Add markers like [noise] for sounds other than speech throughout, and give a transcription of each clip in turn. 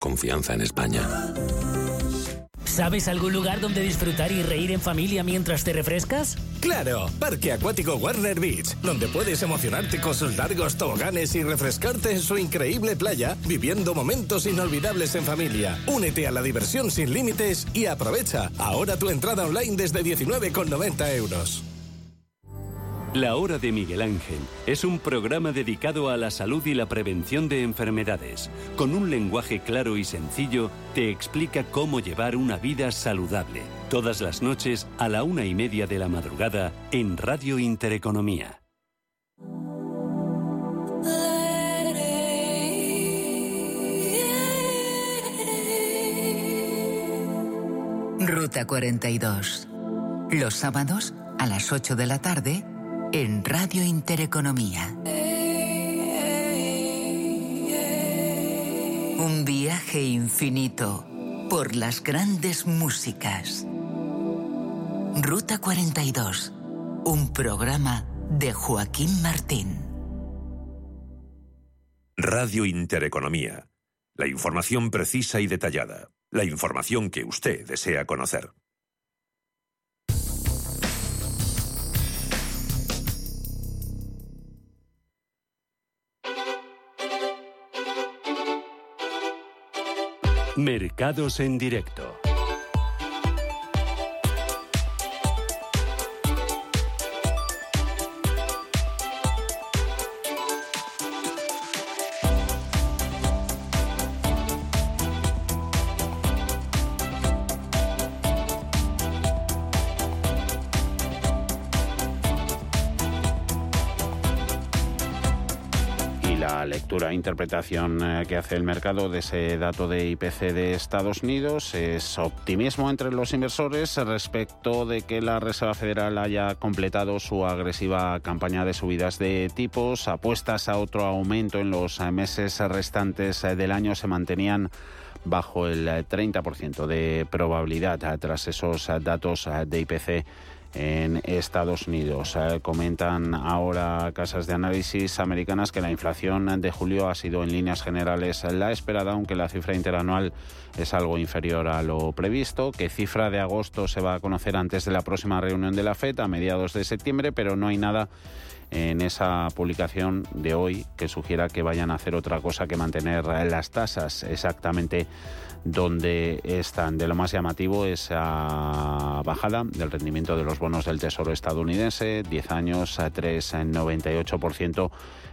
Confianza en España. ¿Sabes algún lugar donde disfrutar y reír en familia mientras te refrescas? Claro, Parque Acuático Warner Beach, donde puedes emocionarte con sus largos toboganes y refrescarte en su increíble playa, viviendo momentos inolvidables en familia. Únete a la diversión sin límites y aprovecha ahora tu entrada online desde 19,90 euros. La Hora de Miguel Ángel es un programa dedicado a la salud y la prevención de enfermedades. Con un lenguaje claro y sencillo, te explica cómo llevar una vida saludable. Todas las noches a la una y media de la madrugada en Radio Intereconomía. Ruta 42. Los sábados a las 8 de la tarde en Radio Intereconomía. Un viaje infinito por las grandes músicas. Ruta 42, un programa de Joaquín Martín. Radio Intereconomía. La información precisa y detallada. La información que usted desea conocer. Mercados en directo. Lectura e interpretación eh, que hace el mercado de ese dato de IPC de Estados Unidos es optimismo entre los inversores respecto de que la Reserva Federal haya completado su agresiva campaña de subidas de tipos. Apuestas a otro aumento en los meses restantes del año se mantenían bajo el 30% de probabilidad tras esos datos de IPC en Estados Unidos. Eh, comentan ahora casas de análisis americanas que la inflación de julio ha sido en líneas generales la esperada, aunque la cifra interanual es algo inferior a lo previsto, que cifra de agosto se va a conocer antes de la próxima reunión de la FED a mediados de septiembre, pero no hay nada en esa publicación de hoy que sugiera que vayan a hacer otra cosa que mantener las tasas exactamente donde están. De lo más llamativo esa bajada del rendimiento de los bonos del Tesoro estadounidense, 10 años a 3,98%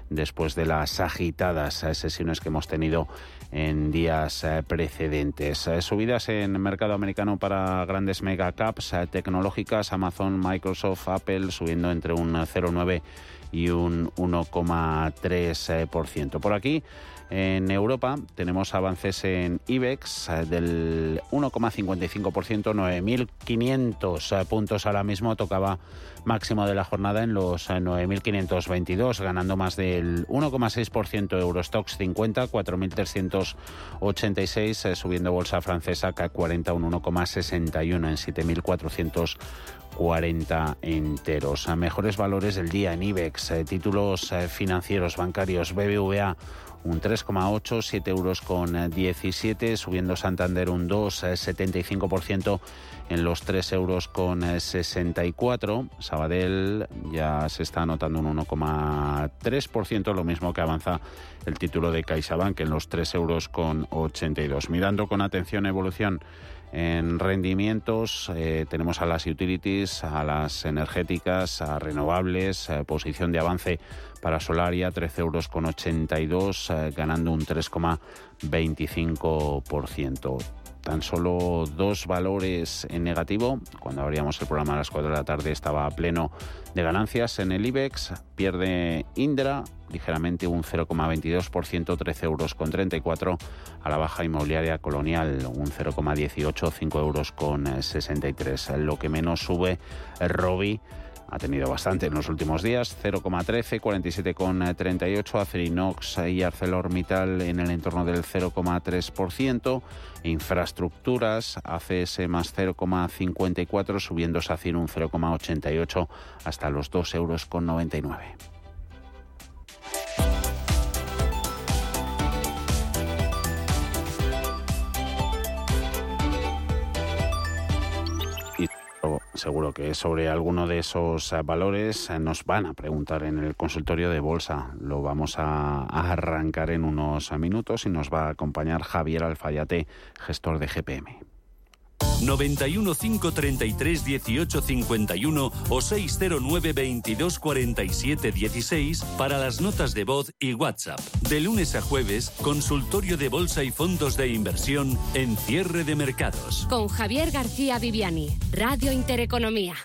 después de las agitadas sesiones que hemos tenido en días eh, precedentes. Eh, subidas en mercado americano para grandes megacaps eh, tecnológicas, Amazon, Microsoft, Apple subiendo entre un 0,9 y un 1,3%. Por aquí en Europa tenemos avances en IBEX del 1,55%, 9.500 eh, puntos ahora mismo, tocaba máximo de la jornada en los 9.522, eh, ganando más del 1,6%, Eurostox 50, 4.386, subiendo bolsa francesa CAC 40 un 1,61 en 7.440 enteros. A mejores valores del día en IBEX, títulos financieros bancarios BBVA un 3,8, 7 euros con 17, eh, subiendo Santander un 2, 75% eh, en los 3 euros con 64. Eh, Sabadell ya se está anotando un 1,3%, lo mismo que avanza el título de CaixaBank en los 3 euros con 82. Mirando con atención evolución en rendimientos eh, tenemos a las utilities, a las energéticas, a renovables, posición de avance para Solaria, 13 euros con 82, eh, ganando un 3,25% tan solo dos valores en negativo. Cuando abríamos el programa a las 4 de la tarde estaba pleno de ganancias en el IBEX. Pierde Indra ligeramente un 0,22%, 13 euros con 34. A la baja inmobiliaria colonial un 0,18, 5 euros con 63. Lo que menos sube Robi ha tenido bastante en los últimos días, 0,13, 47,38, Acerinox y ArcelorMittal en el entorno del 0,3%, infraestructuras, ACS más 0,54, subiendo SACIR un 0,88 hasta los 2,99 euros. Seguro que sobre alguno de esos eh, valores eh, nos van a preguntar en el consultorio de bolsa. Lo vamos a, arrancar en unos minutos y nos va a acompañar Javier Alfayate, gestor de GPM. 91 533 18 51 o 609 22 47 16 para las notas de voz y WhatsApp. De lunes a jueves, consultorio de bolsa y fondos de inversión en cierre de mercados. Con Javier García Viviani, Radio Intereconomía.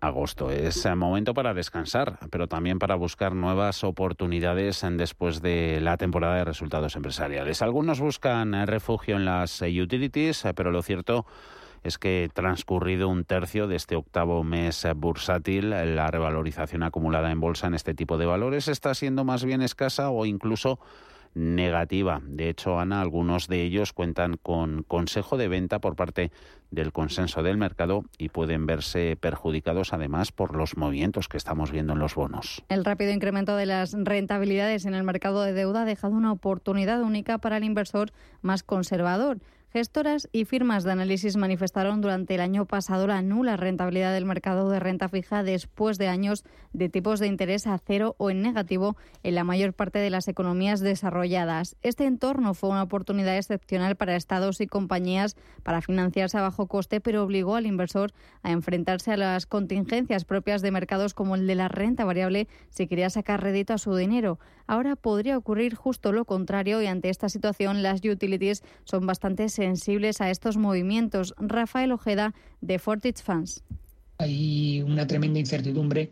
Agosto es momento para descansar, pero también para buscar nuevas oportunidades después de la temporada de resultados empresariales. Algunos buscan refugio en las utilities, pero lo cierto es que transcurrido un tercio de este octavo mes bursátil, la revalorización acumulada en bolsa en este tipo de valores está siendo más bien escasa o incluso negativa. De hecho, Ana, algunos de ellos cuentan con consejo de venta por parte del consenso del mercado y pueden verse perjudicados además por los movimientos que estamos viendo en los bonos. El rápido incremento de las rentabilidades en el mercado de deuda ha dejado una oportunidad única para el inversor más conservador. Gestoras y firmas de análisis manifestaron durante el año pasado la nula rentabilidad del mercado de renta fija después de años de tipos de interés a cero o en negativo en la mayor parte de las economías desarrolladas. Este entorno fue una oportunidad excepcional para estados y compañías para financiarse a bajo coste, pero obligó al inversor a enfrentarse a las contingencias propias de mercados como el de la renta variable si quería sacar rédito a su dinero. Ahora podría ocurrir justo lo contrario y ante esta situación las utilities son bastante sensibles a estos movimientos. Rafael Ojeda de Fortich Funds. Hay una tremenda incertidumbre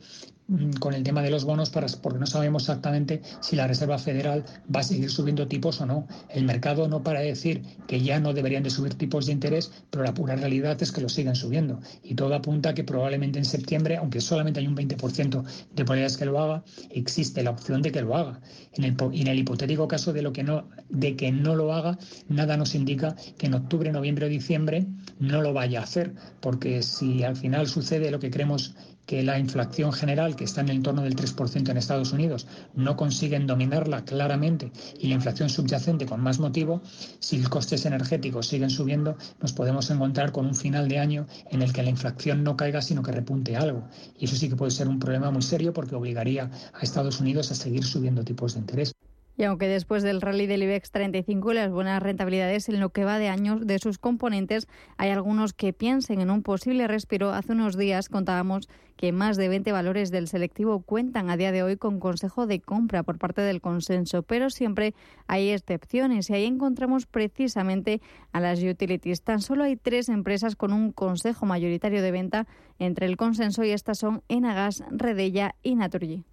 con el tema de los bonos para, porque no sabemos exactamente si la Reserva Federal va a seguir subiendo tipos o no. El mercado no para decir que ya no deberían de subir tipos de interés, pero la pura realidad es que lo siguen subiendo. Y todo apunta a que probablemente en septiembre, aunque solamente hay un 20% de probabilidades que lo haga, existe la opción de que lo haga. En el, en el hipotético caso de, lo que no, de que no lo haga, nada nos indica que en octubre, noviembre o diciembre no lo vaya a hacer, porque si al final sucede lo que creemos que la inflación general, que está en el entorno del 3% en Estados Unidos, no consiguen dominarla claramente y la inflación subyacente con más motivo, si los costes energéticos siguen subiendo, nos podemos encontrar con un final de año en el que la inflación no caiga, sino que repunte algo. Y eso sí que puede ser un problema muy serio porque obligaría a Estados Unidos a seguir subiendo tipos de interés. Y aunque después del rally del IBEX 35 y las buenas rentabilidades en lo que va de años de sus componentes, hay algunos que piensen en un posible respiro. Hace unos días contábamos que más de 20 valores del selectivo cuentan a día de hoy con consejo de compra por parte del consenso, pero siempre hay excepciones y ahí encontramos precisamente a las utilities. Tan solo hay tres empresas con un consejo mayoritario de venta entre el consenso y estas son Enagas, Redella y Naturgy.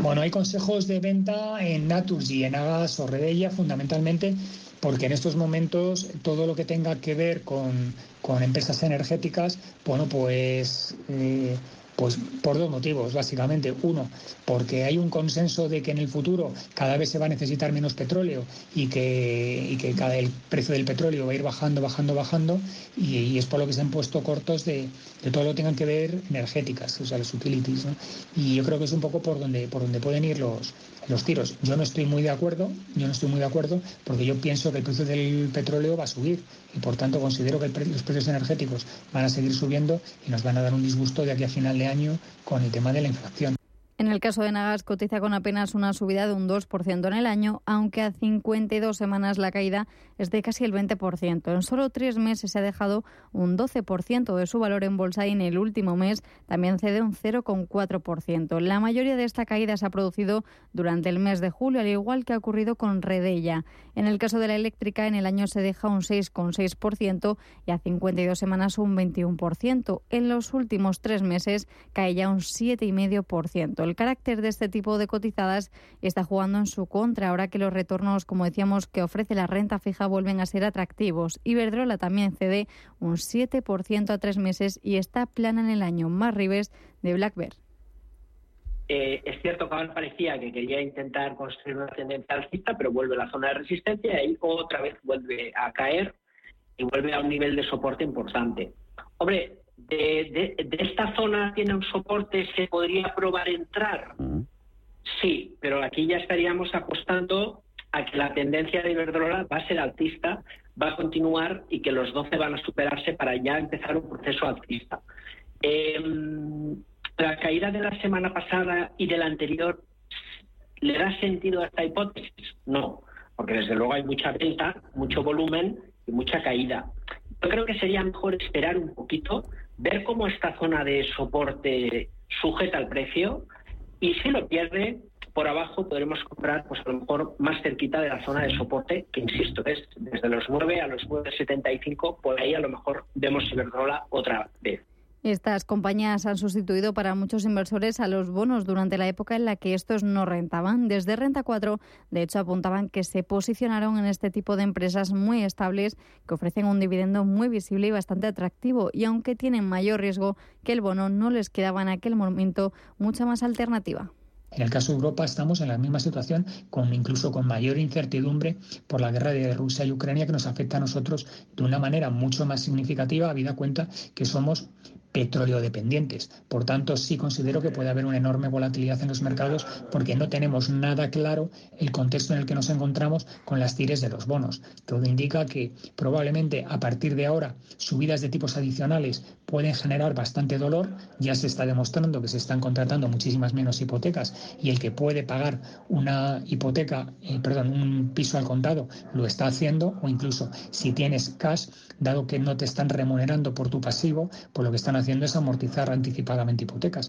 Bueno, hay consejos de venta en Naturgy, en Agas o Redella fundamentalmente porque en estos momentos todo lo que tenga que ver con, empresas energéticas, bueno, pues eh, pues por dos motivos, básicamente. Uno, porque hay un consenso de que en el futuro cada vez se va a necesitar menos petróleo y que, y que cada, el precio del petróleo va a ir bajando, bajando, bajando, y, es por lo que se han puesto cortos de, todo lo tengan que ver energéticas, o sea, los utilities. Y yo creo que es un poco por donde, por donde pueden ir los, los tiros. Yo no estoy muy de acuerdo, yo no estoy muy de acuerdo porque yo pienso que el precio del petróleo va a subir y por tanto considero que los precios energéticos van a seguir subiendo y nos van a dar un disgusto de aquí a final de año con el tema de la inflación. En el caso de Nagas, cotiza con apenas una subida de un 2% en el año, aunque a 52 semanas la caída es de casi el 20%. En solo tres meses se ha dejado un 12% de su valor en bolsa y en el último mes también cede un 0,4%. La mayoría de esta caída se ha producido durante el mes de julio, al igual que ha ocurrido con Redella. En el caso de la eléctrica, en el año se deja un 6,6% y a 52 semanas un 21%. En los últimos tres meses cae ya un 7,5%. El carácter de este tipo de cotizadas está jugando en su contra ahora que los retornos, como decíamos, que ofrece la renta fija vuelven a ser atractivos. Iberdrola también cede un 7% a tres meses y está plana en el año. Más Rives de Black Bear. Eh, es cierto que ahora parecía que quería intentar construir una tendencia alcista, pero vuelve a la zona de resistencia y ahí otra vez vuelve a caer y vuelve a un nivel de soporte importante. Hombre, de, esta zona tiene un soporte, ¿se podría probar entrar? Mm. Sí, pero aquí ya estaríamos apostando a que la tendencia de Iberdrola va a ser alcista, va a continuar y que los 12 van a superarse para ya empezar un proceso alcista. Em, la caída de la semana pasada y de la anterior, ¿le da sentido a esta hipótesis? No, porque desde luego hay mucha venta, mucho volumen y mucha caída. Yo creo que sería mejor esperar un poquito, ver cómo esta zona de soporte sujeta el precio y si lo pierde, por abajo podremos comprar pues a lo mejor más cerquita de la zona de soporte, que insisto, es desde los 9 a los 9,75, por ahí a lo mejor vemos Iberdrola otra vez. Estas compañías han sustituido para muchos inversores a los bonos durante la época en la que estos no rentaban. Desde Renta 4, de hecho, apuntaban que se posicionaron en este tipo de empresas muy estables que ofrecen un dividendo muy visible y bastante atractivo. Y aunque tienen mayor riesgo que el bono, no les quedaba en aquel momento mucha más alternativa. En el caso de Europa estamos en la misma situación, incluso con mayor incertidumbre por la guerra de Rusia y Ucrania que nos afecta a nosotros de una manera mucho más significativa, habida cuenta que somos petróleo dependientes. Por tanto, sí considero que puede haber una enorme volatilidad en los mercados porque no tenemos nada claro el contexto en el que nos encontramos con las tires de los bonos. Todo indica que probablemente a partir de ahora subidas de tipos adicionales pueden generar bastante dolor. Ya se está demostrando que se están contratando muchísimas menos hipotecas y el que puede pagar una hipoteca, eh, perdón, un piso al contado lo está haciendo o incluso si tienes cash, dado que no te están remunerando por tu pasivo, por lo que están haciendo es amortizar anticipadamente hipotecas.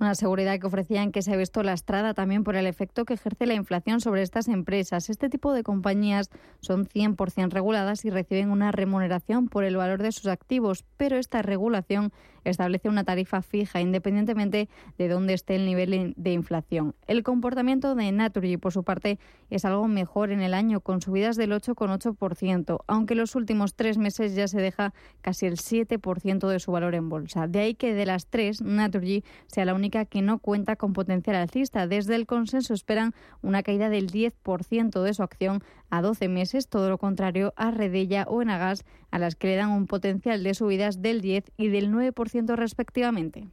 Una seguridad que ofrecían que se ha visto lastrada también por el efecto que ejerce la inflación sobre estas empresas. Este tipo de compañías son 100% reguladas y reciben una remuneración por el valor de sus activos, pero esta regulación establece una tarifa fija independientemente de dónde esté el nivel de inflación. El comportamiento de Naturgy, por su parte, es algo mejor en el año, con subidas del 8,8%, aunque los últimos tres meses ya se deja casi el 7% de su valor en bolsa. De ahí que de las tres, Naturgy sea la única que no cuenta con potencial alcista. Desde el consenso esperan una caída del 10% de su acción a 12 meses, todo lo contrario a Redella o Enagas, a las que le dan un potencial de subidas del 10 y del 9% respectivamente.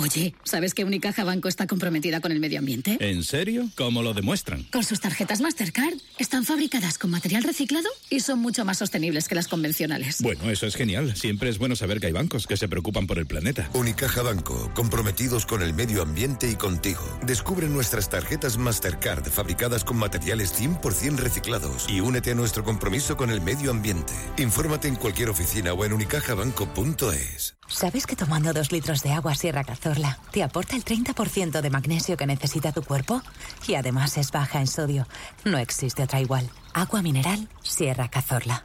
Oye, ¿sabes que Unicaja Banco está comprometida con el medio ambiente? ¿En serio? ¿Cómo lo demuestran? Con sus tarjetas Mastercard. Están fabricadas con material reciclado y son mucho más sostenibles que las convencionales. Bueno, eso es genial. Siempre es bueno saber que hay bancos que se preocupan por el planeta. Unicaja Banco, comprometidos con el medio ambiente y contigo. Descubre nuestras tarjetas Mastercard fabricadas con materiales 100% reciclados y únete a nuestro compromiso con el medio ambiente. Infórmate en cualquier oficina o en unicajabanco.es. ¿Sabes que tomando dos litros de agua Sierra Te aporta el 30% de magnesio que necesita tu cuerpo? Y además es baja en sodio. No existe otra igual. Agua mineral Sierra Cazorla.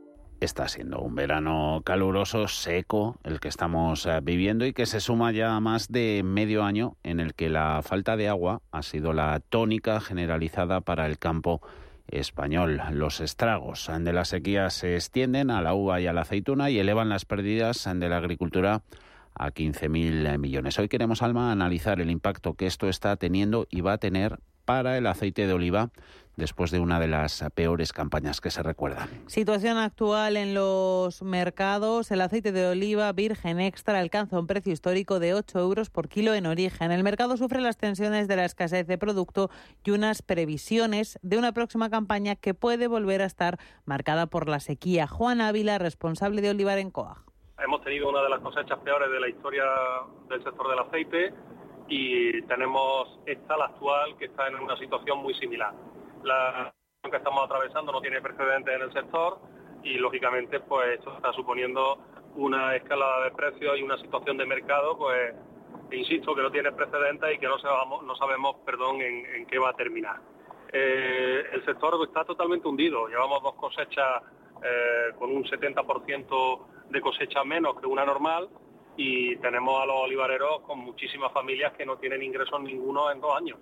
Está siendo un verano caluroso, seco, el que estamos eh, viviendo y que se suma ya a más de medio año en el que la falta de agua ha sido la tónica generalizada para el campo español. Los estragos de la sequía se extienden a la uva y a la aceituna y elevan las pérdidas de la agricultura a 15.000 millones. Hoy queremos, Alma, analizar el impacto que esto está teniendo y va a tener para el aceite de oliva después de una de las peores campañas que se recuerdan. Situación actual en los mercados. El aceite de oliva virgen extra alcanza un precio histórico de 8 euros por kilo en origen. El mercado sufre las tensiones de la escasez de producto y unas previsiones de una próxima campaña que puede volver a estar marcada por la sequía. Juan Ávila, responsable de Olivar en Coag. Hemos tenido una de las cosechas peores de la historia del sector del aceite y tenemos esta, la actual, que está en una situación muy similar. La que estamos atravesando no tiene precedentes en el sector y lógicamente pues esto está suponiendo una escalada de precios y una situación de mercado pues insisto que no tiene precedentes y que no sabemos, no sabemos perdón en, qué va a terminar. Eh, el sector está totalmente hundido, llevamos dos cosechas eh, con un 70% de cosecha menos que una normal y tenemos a los olivareros con muchísimas familias que no tienen ingresos ninguno en dos años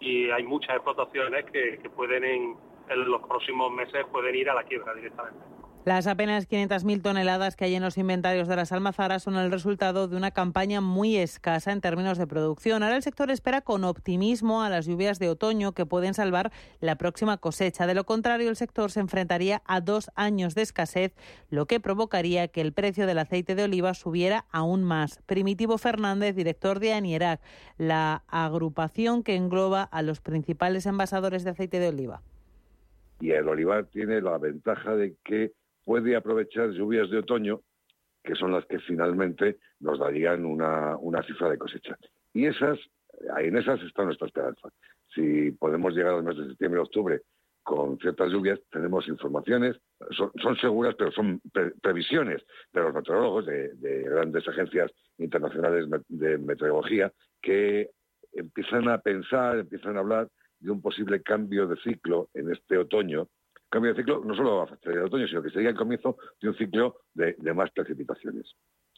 y hay muchas explotaciones que, pueden en, los próximos meses pueden ir a la quiebra directamente. Las apenas 500.000 toneladas que hay en los inventarios de las almazaras son el resultado de una campaña muy escasa en términos de producción. Ahora el sector espera con optimismo a las lluvias de otoño que pueden salvar la próxima cosecha. De lo contrario, el sector se enfrentaría a dos años de escasez, lo que provocaría que el precio del aceite de oliva subiera aún más. Primitivo Fernández, director de Anierac, la agrupación que engloba a los principales envasadores de aceite de oliva. Y el olivar tiene la ventaja de que puede aprovechar lluvias de otoño, que son las que finalmente nos darían una, cifra de cosecha. Y esas, en esas está nuestra esperanza. Si podemos llegar al mes de septiembre octubre con ciertas lluvias, tenemos informaciones, son, seguras, pero son previsiones de los meteorólogos, de, grandes agencias internacionales de meteorología, que empiezan a pensar, empiezan a hablar de un posible cambio de ciclo en este otoño, cambio de ciclo no solo a el otoño, sino que sería el comienzo de un ciclo de, más precipitaciones.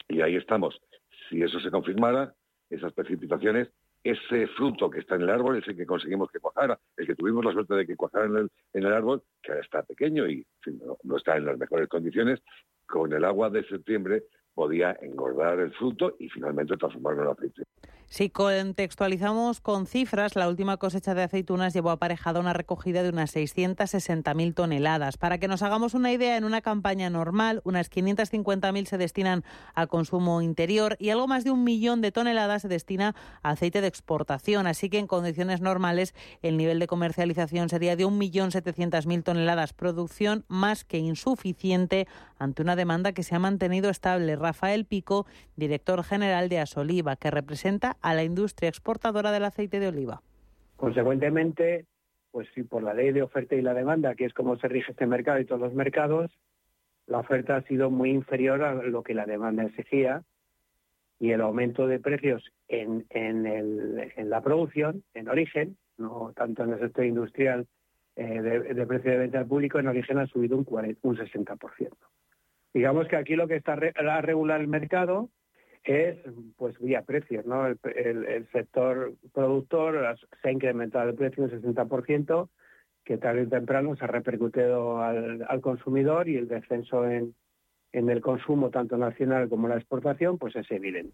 Y ahí estamos. Si eso se confirmara, esas precipitaciones, ese fruto que está en el árbol, ese que conseguimos que cuajara, el que tuvimos la suerte de que cuajara en el, árbol, que ahora está pequeño y no está en las mejores condiciones, con el agua de septiembre podía engordar el fruto y finalmente transformarlo en aceite. Si contextualizamos con cifras, la última cosecha de aceitunas llevó aparejada una recogida de unas 660.000 toneladas. Para que nos hagamos una idea, en una campaña normal, unas 550.000 se destinan a consumo interior y algo más de un millón de toneladas se destina a aceite de exportación. Así que en condiciones normales el nivel de comercialización sería de 1.700.000 toneladas, producción más que insuficiente ante una demanda que se ha mantenido estable. Rafael Pico, director general de Asoliva, que representa a la industria exportadora del aceite de oliva. Consecuentemente, pues sí, por la ley de oferta y la demanda, que es como se rige este mercado y todos los mercados, la oferta ha sido muy inferior a lo que la demanda exigía y el aumento de precios en, en, la producción, en origen, no tanto en el sector industrial eh, de, precio de venta al público, en origen ha subido un, un 60%. Digamos que aquí lo que está a regular el mercado es pues vía precios, ¿no? El, sector productor se ha incrementado el precio un 60%, que tarde o temprano se ha repercutido al, al consumidor y el descenso en, en el consumo tanto nacional como la exportación, pues es evidente.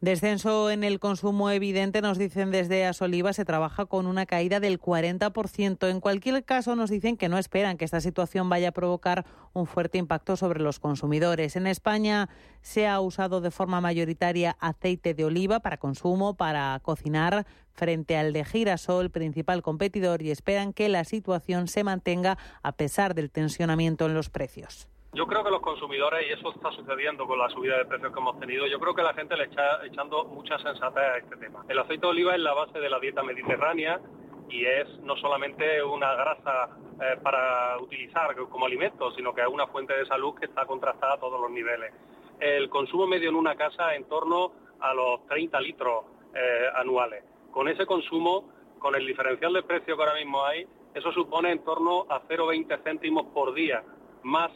Descenso en el consumo evidente, nos dicen desde Asoliva, se trabaja con una caída del 40%. En cualquier caso, nos dicen que no esperan que esta situación vaya a provocar un fuerte impacto sobre los consumidores. En España se ha usado de forma mayoritaria aceite de oliva para consumo, para cocinar, frente al de girasol, principal competidor, y esperan que la situación se mantenga a pesar del tensionamiento en los precios. Yo creo que los consumidores, y eso está sucediendo con la subida de precios que hemos tenido, yo creo que la gente le está echando mucha sensatez a este tema. El aceite de oliva es la base de la dieta mediterránea y es no solamente una grasa eh, para utilizar como alimento, sino que es una fuente de salud que está contrastada a todos los niveles. El consumo medio en una casa en torno a los 30 litros eh, anuales. Con ese consumo, con el diferencial de precio que ahora mismo hay, eso supone en torno a 0,20 céntimos por día más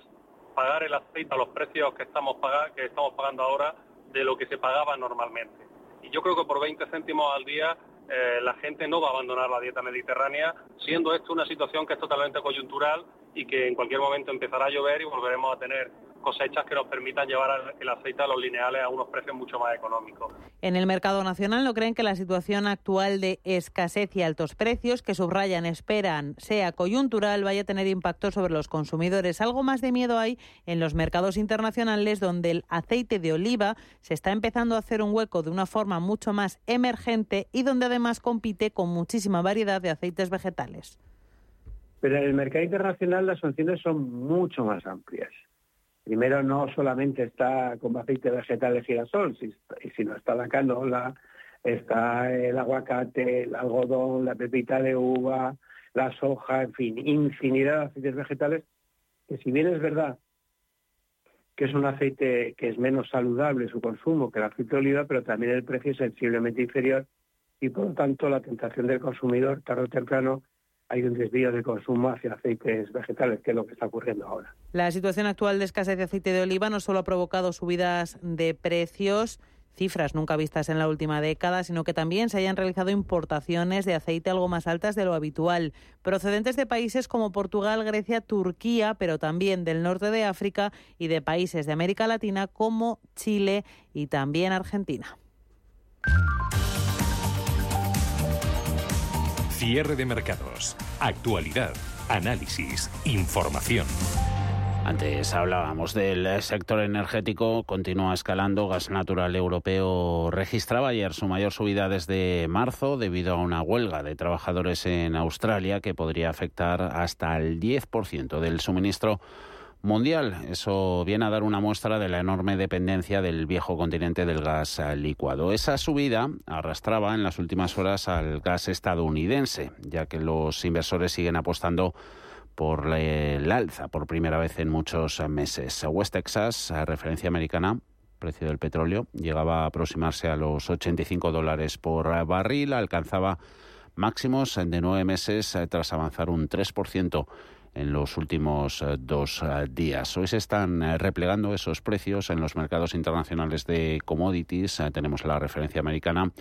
pagar el aceite a los precios que estamos, pagando ahora de lo que se pagaba normalmente. Y yo creo que por 20 céntimos al día eh, la gente no va a abandonar la dieta mediterránea, siendo esto una situación que es totalmente coyuntural y que en cualquier momento empezará a llover y volveremos a tener cosechas que nos permitan llevar el aceite a los lineales a unos precios mucho más económicos. En el mercado nacional no creen que la situación actual de escasez y altos precios que subrayan esperan sea coyuntural vaya a tener impacto sobre los consumidores. Algo más de miedo hay en los mercados internacionales donde el aceite de oliva se está empezando a hacer un hueco de una forma mucho más emergente y donde además compite con muchísima variedad de aceites vegetales. Pero en el mercado internacional las sanciones son mucho más amplias. Primero, no solamente está como aceite vegetal de girasol, sino está la canola, está el aguacate, el algodón, la pepita de uva, la soja, en fin, infinidad de aceites vegetales, que si bien es verdad que es un aceite que es menos saludable su consumo que el aceite de oliva, pero también el precio es sensiblemente inferior y por lo tanto la tentación del consumidor tarde o temprano hay un desvío de consumo hacia aceites vegetales, que es lo que está ocurriendo ahora. La situación actual de escasez de aceite de oliva no solo ha provocado subidas de precios, cifras nunca vistas en la última década, sino que también se hayan realizado importaciones de aceite algo más altas de lo habitual, procedentes de países como Portugal, Grecia, Turquía, pero también del norte de África y de países de América Latina como Chile y también Argentina. Cierre de mercados. Actualidad. Análisis. Información. Antes hablábamos del sector energético, continúa escalando. Gas natural europeo registraba ayer su mayor subida desde marzo debido a una huelga de trabajadores en Australia que podría afectar hasta el 10% del suministro mundial. Eso viene a dar una muestra de la enorme dependencia del viejo continente del gas licuado. Esa subida arrastraba en las últimas horas al gas estadounidense, ya que los inversores siguen apostando por el alza por primera vez en muchos meses. West Texas, referencia americana, precio del petróleo, llegaba a aproximarse a los 85 dólares por barril, alcanzaba máximos de nueve meses tras avanzar un 3% en los últimos eh, dos eh, días. Hoy se están eh, replegando esos precios en los mercados internacionales de commodities. Tenemos la referencia americana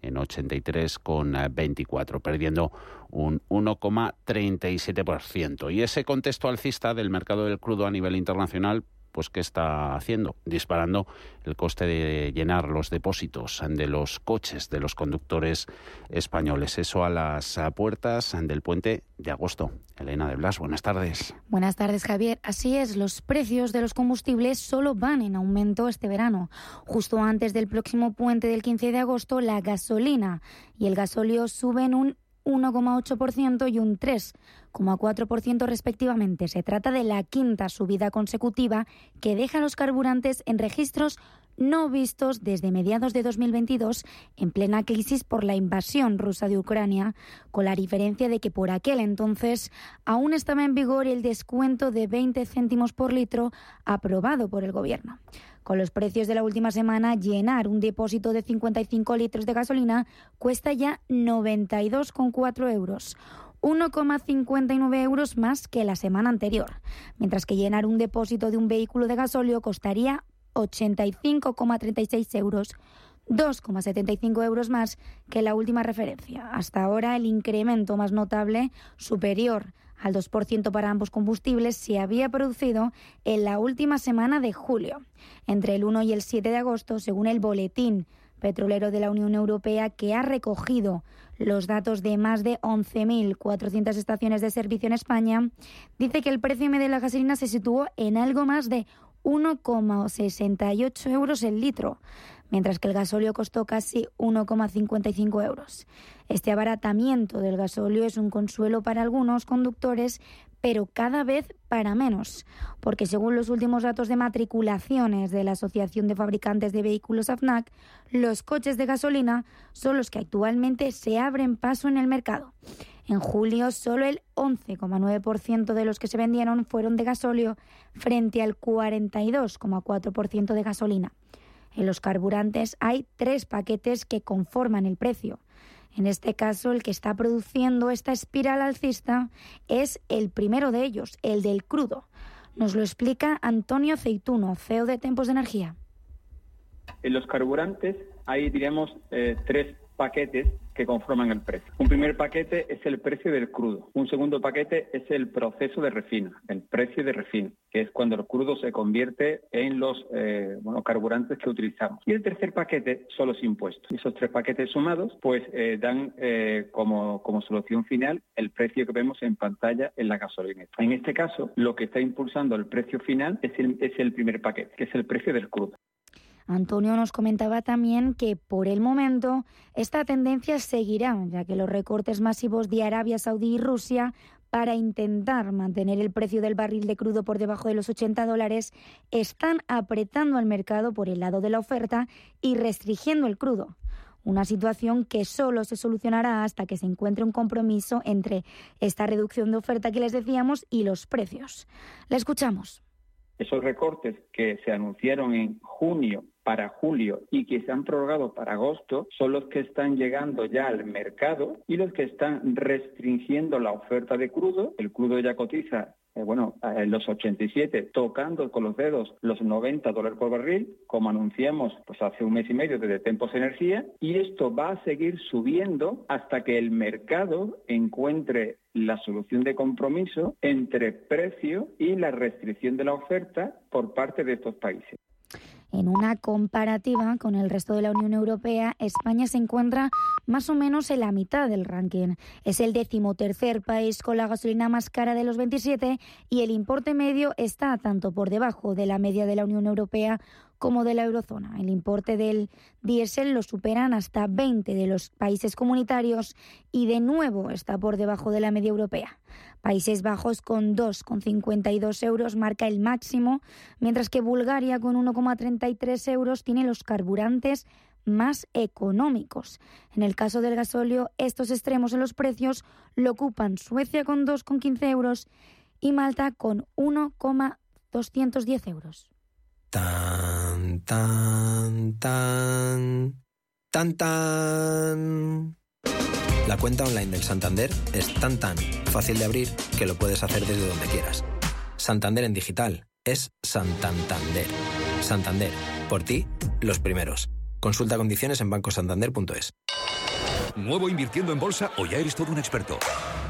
en 83,24, perdiendo un 1,37%. Y ese contexto alcista del mercado del crudo a nivel internacional pues ¿qué está haciendo? Disparando el coste de llenar los depósitos de los coches de los conductores españoles. Eso a las puertas del puente de agosto. Elena de Blas, buenas tardes. Buenas tardes, Javier. Así es, los precios de los combustibles solo van en aumento este verano. Justo antes del próximo puente del 15 de agosto, la gasolina y el gasóleo suben un 1,8% y un 3,4% respectivamente. Se trata de la quinta subida consecutiva que deja los carburantes en registros no vistos desde mediados de 2022 en plena crisis por la invasión rusa de Ucrania, con la diferencia de que por aquel entonces aún estaba en vigor el descuento de 20 céntimos por litro aprobado por el Gobierno. Con los precios de la última semana, llenar un depósito de 55 litros de gasolina cuesta ya 92,4 euros. 1,59 euros más que la semana anterior, mientras que llenar un depósito de un vehículo de gasóleo costaría 85,36 euros. 2,75 euros más que la última referencia. Hasta ahora el incremento más notable, superior al 2% para ambos combustibles se había producido en la última semana de julio, entre el 1 y el 7 de agosto, según el boletín petrolero de la Unión Europea que ha recogido los datos de más de 11.400 estaciones de servicio en España, dice que el precio medio de la gasolina se situó en algo más de 1,68 euros el litro, mientras que el gasóleo costó casi 1,55 euros. Este abaratamiento del gasóleo es un consuelo para algunos conductores, pero cada vez para menos, porque según los últimos datos de matriculaciones de la Asociación de Fabricantes de Vehículos AFNAC, los coches de gasolina son los que actualmente se abren paso en el mercado. En julio, solo el 11,9% de los que se vendieron fueron de gasóleo frente al 42,4% de gasolina. En los carburantes hay tres paquetes que conforman el precio. En este caso, el que está produciendo esta espiral alcista es el primero de ellos, el del crudo. Nos lo explica Antonio Ceituno, CEO de Tempos de Energía. En los carburantes hay, diremos, eh, tres paquetes que conforman el precio. Un primer paquete es el precio del crudo. Un segundo paquete es el proceso de refina, el precio de refina, que es cuando el crudo se convierte en los eh, carburantes que utilizamos. Y el tercer paquete son los impuestos. Esos tres paquetes sumados pues eh, dan eh, como, como solución final el precio que vemos en pantalla en la gasolina. En este caso, lo que está impulsando el precio final es el, es el primer paquete, que es el precio del crudo. Antonio nos comentaba también que por el momento esta tendencia seguirá, ya que los recortes masivos de Arabia Saudí y Rusia para intentar mantener el precio del barril de crudo por debajo de los 80 dólares están apretando al mercado por el lado de la oferta y restringiendo el crudo. Una situación que solo se solucionará hasta que se encuentre un compromiso entre esta reducción de oferta que les decíamos y los precios. La escuchamos. Esos recortes que se anunciaron en junio para julio y que se han prorrogado para agosto son los que están llegando ya al mercado y los que están restringiendo la oferta de crudo. El crudo ya cotiza eh, bueno, en los 87, tocando con los dedos los 90 dólares por barril, como anunciamos pues hace un mes y medio desde Tempos Energía, y esto va a seguir subiendo hasta que el mercado encuentre la solución de compromiso entre precio y la restricción de la oferta por parte de estos países. En una comparativa con el resto de la Unión Europea, España se encuentra más o menos en la mitad del ranking. Es el decimotercer país con la gasolina más cara de los 27 y el importe medio está tanto por debajo de la media de la Unión Europea como de la eurozona. El importe del diésel lo superan hasta 20 de los países comunitarios y de nuevo está por debajo de la media europea. Países Bajos con 2,52 euros marca el máximo, mientras que Bulgaria con 1,33 euros tiene los carburantes más económicos. En el caso del gasóleo, estos extremos en los precios lo ocupan Suecia con 2,15 euros y Malta con 1,210 euros. Tan, tan, tan, tan, tan. La cuenta online del Santander es tan tan fácil de abrir que lo puedes hacer desde donde quieras. Santander en digital es Santander. Santander, por ti, los primeros. Consulta condiciones en bancosantander.es. ¿Nuevo invirtiendo en bolsa o ya eres todo un experto?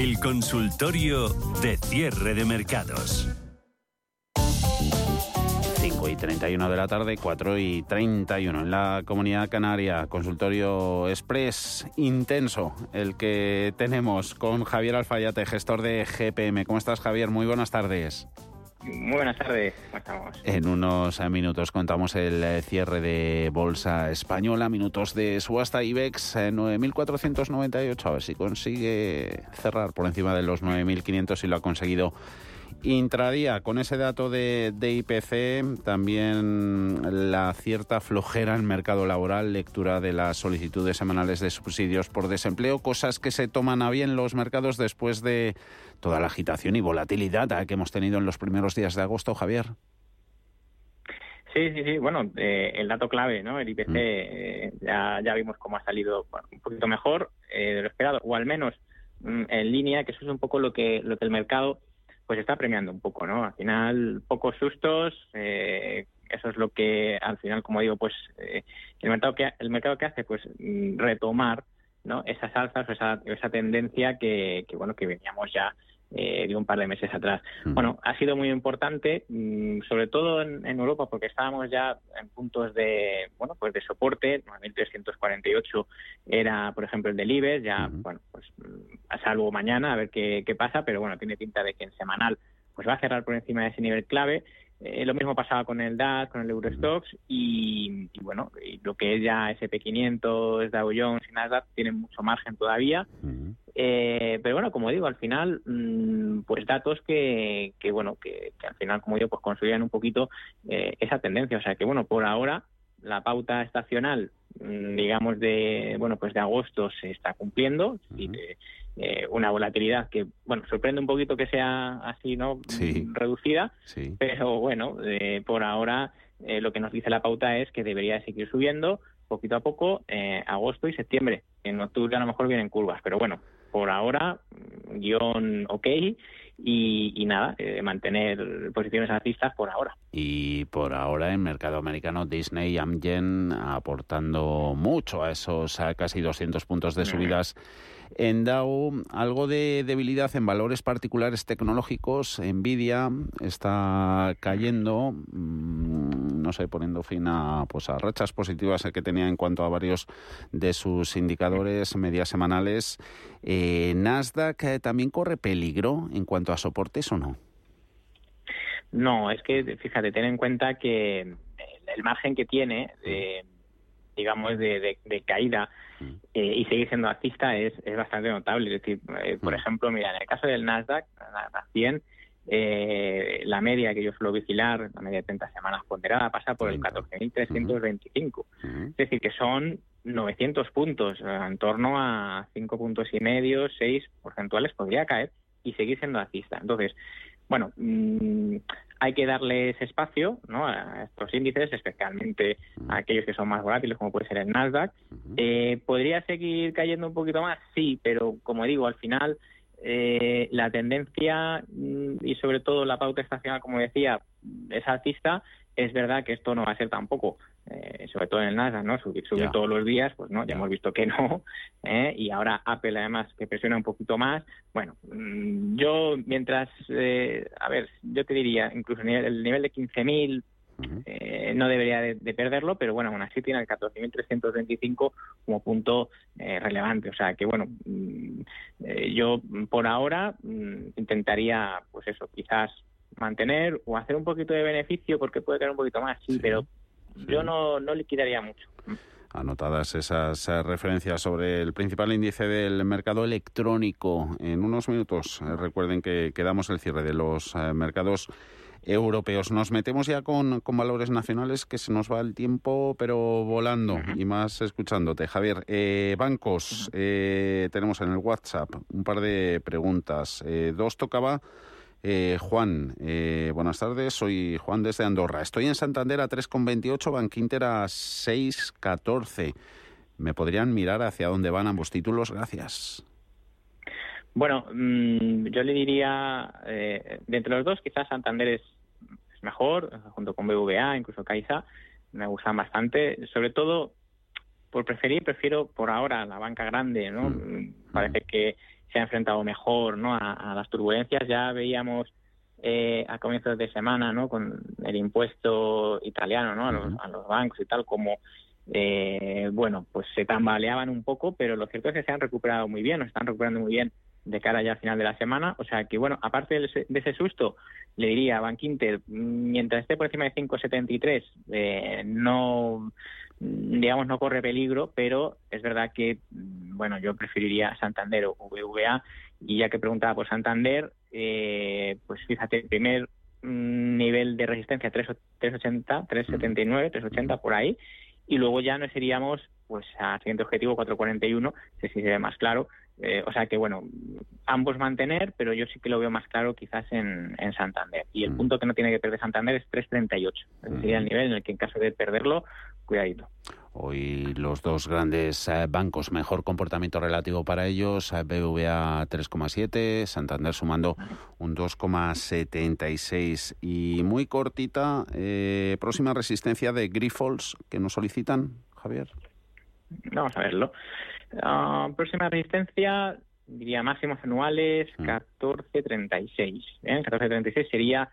El consultorio de cierre de mercados. 5 y 31 de la tarde, 4 y 31 en la comunidad canaria. Consultorio express intenso, el que tenemos con Javier Alfayate, gestor de GPM. ¿Cómo estás, Javier? Muy buenas tardes. Muy buenas tardes. En unos minutos contamos el eh, cierre de Bolsa Española, minutos de subasta IBEX 9.498, eh, a ver si consigue cerrar por encima de los 9.500 y lo ha conseguido Intradía, con ese dato de, IPC, también la cierta flojera en el mercado laboral, lectura de las solicitudes semanales de subsidios por desempleo, cosas que se toman a bien los mercados después de toda la agitación y volatilidad que hemos tenido en los primeros días de agosto, Javier. Sí, sí, sí. Bueno, eh, el dato clave, ¿no? El IPC, mm. eh, ya, ya vimos cómo ha salido un poquito mejor eh, de lo esperado, o al menos mm, en línea, que eso es un poco lo que, lo que el mercado pues está premiando un poco, ¿no? Al final, pocos sustos, eh, eso es lo que al final, como digo, pues eh, el mercado que el mercado que hace, pues mm, retomar, ¿no? Esas alzas o esa, esa tendencia que, que bueno que veníamos ya eh, de un par de meses atrás. Bueno, ha sido muy importante, mm, sobre todo en, Europa, porque estábamos ya en puntos de, bueno, pues de soporte. 9.348 era, por ejemplo, el del IBEX, ya, bueno, pues a salvo mañana a ver qué, qué pasa, pero bueno, tiene pinta de que en semanal pues va a cerrar por encima de ese nivel clave. Eh, lo mismo pasaba con el DAX, con el Eurostox y, bueno, lo que es ya SP500, Dow Jones y Nasdaq tienen mucho margen todavía. Eh, pero bueno, como digo, al final, mm, pues datos que, que bueno, que, al final, como digo, pues consolidan un poquito eh, esa tendencia. O sea que bueno, por ahora la pauta estacional, mm, digamos de bueno, pues de agosto se está cumpliendo y de, eh, una volatilidad que, bueno, sorprende un poquito que sea así, ¿no? Reducida, pero bueno, eh, por ahora eh, lo que nos dice la pauta es que debería seguir subiendo poquito a poco agosto y septiembre. En octubre a lo mejor vienen curvas, pero bueno, por ahora, guion ok y, nada, mantener posiciones alcistas por ahora. Y por ahora en mercado americano Disney y Amgen aportando mucho a esos a casi 200 puntos de subidas en Dow algo de debilidad en valores particulares tecnológicos. Nvidia está cayendo, mm, no sé, poniendo fin a, pues a rachas positivas que tenía en cuanto a varios de sus indicadores medias semanales. Eh, Nasdaq eh, también corre peligro en cuanto a soportes o no. No, es que, fíjate, ten en cuenta que el margen que tiene, de, digamos, de, caída eh, y seguir siendo alcista es, es bastante notable. Es decir, eh, por ejemplo, mira, en el caso del Nasdaq, Nasdaq 100, eh, la media que yo suelo vigilar, la media de 30 semanas ponderada, pasa por el 14.325. Es decir, que son 900 puntos, en torno a 5 puntos y medio, 6 porcentuales podría caer y seguir siendo alcista. Entonces, bueno, mm, hay que darles espacio ¿no? a estos índices, especialmente a aquellos que son más volátiles, como puede ser el Nasdaq. Eh, ¿Podría seguir cayendo un poquito más? Sí, pero como digo, al final eh, la tendencia mm, y sobre todo la pauta estacional, como decía, es alcista. Es verdad que esto no va a ser tampoco, eh, sobre todo en el Nasdaq, ¿no? Subir, subir todos los días, pues no, ya hemos visto que [laughs] no. ¿eh? Y ahora Apple además que presiona un poquito más. Bueno, mm, yo mientras, a ver, yo te diría, incluso el nivel de 15.000 eh, no debería de, perderlo, pero bueno, aún así tiene el 14.325 como punto eh, relevante. O sea que bueno, mm, eh, yo por ahora mm, intentaría, pues eso, quizás mantener o hacer un poquito de beneficio porque puede caer un poquito más, sí, pero yo no, no liquidaría mucho anotadas esas referencias sobre el principal índice del mercado electrónico. En unos minutos, recuerden que quedamos el cierre de los mercados europeos. Nos metemos ya con, valores nacionales que se nos va el tiempo, pero volando y más escuchándote. Javier, eh, bancos, eh, tenemos en el WhatsApp un par de preguntas. Eh, dos tocaba. Juan, buenas tardes. Soy Juan desde Andorra. Estoy en Santander a 3,28, Bankinter a 6,14. ¿Me podrían mirar hacia dónde van ambos títulos? Gracias. Bueno, mm, yo le diría, eh, de entre los dos, quizás Santander es, mejor, junto con BVA, incluso Caixa, me gustan bastante. Sobre todo, por preferir, prefiero por ahora la banca grande, ¿no? Mm. Parece que se ha enfrentado mejor, ¿no? A, las turbulencias. Ya veíamos eh, a comienzos de semana, ¿no? Con el impuesto italiano, ¿no? A los, a los bancos y tal, como eh, bueno, pues se tambaleaban un poco, pero lo cierto es que se han recuperado muy bien, nos están recuperando muy bien de cara ya al final de la semana. O sea que, bueno, aparte de ese, susto, le diría a Bank Inter, mientras esté por encima de 5,73, eh, no, digamos, no corre peligro, pero es verdad que, bueno, yo preferiría Santander o VVA. Y ya que preguntaba por Santander, eh, pues fíjate, el primer mm, nivel de resistencia 380, 379, 380 por ahí y luego ya nos iríamos pues al siguiente objetivo 441 sé si se ve más claro eh, o sea que bueno ambos mantener pero yo sí que lo veo más claro quizás en, en Santander y el mm. punto que no tiene que perder Santander es 338 sería el nivel en el que en caso de perderlo cuidadito Hoy los dos grandes eh, bancos, mejor comportamiento relativo para ellos, eh, BVA 3,7, Santander sumando un 2,76 y muy cortita, eh, próxima resistencia de Grifols que nos solicitan, Javier. Vamos a verlo. Ah, próxima resistencia, diría máximos anuales, 14,36. Mm. ¿eh? 14,36 sería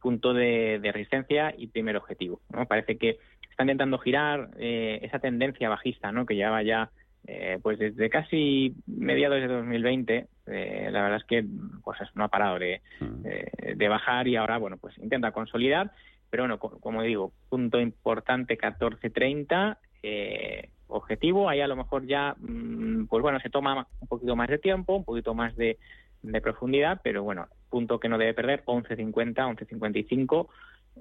punto de, de, resistencia y primer objetivo. ¿no? Parece que está intentando girar eh, esa tendencia bajista, ¿no? Que lleva ya, eh, pues desde casi mediados de 2020, eh, la verdad es que pues no ha parado de, mm. de, bajar y ahora, bueno, pues intenta consolidar. Pero bueno, como digo, punto importante 14.30, objetivo, ahí a lo mejor ya, mm, pues bueno, se toma un poquito más de tiempo, un poquito más de, de profundidad, pero bueno, punto que no debe perder, 11.50, 11.55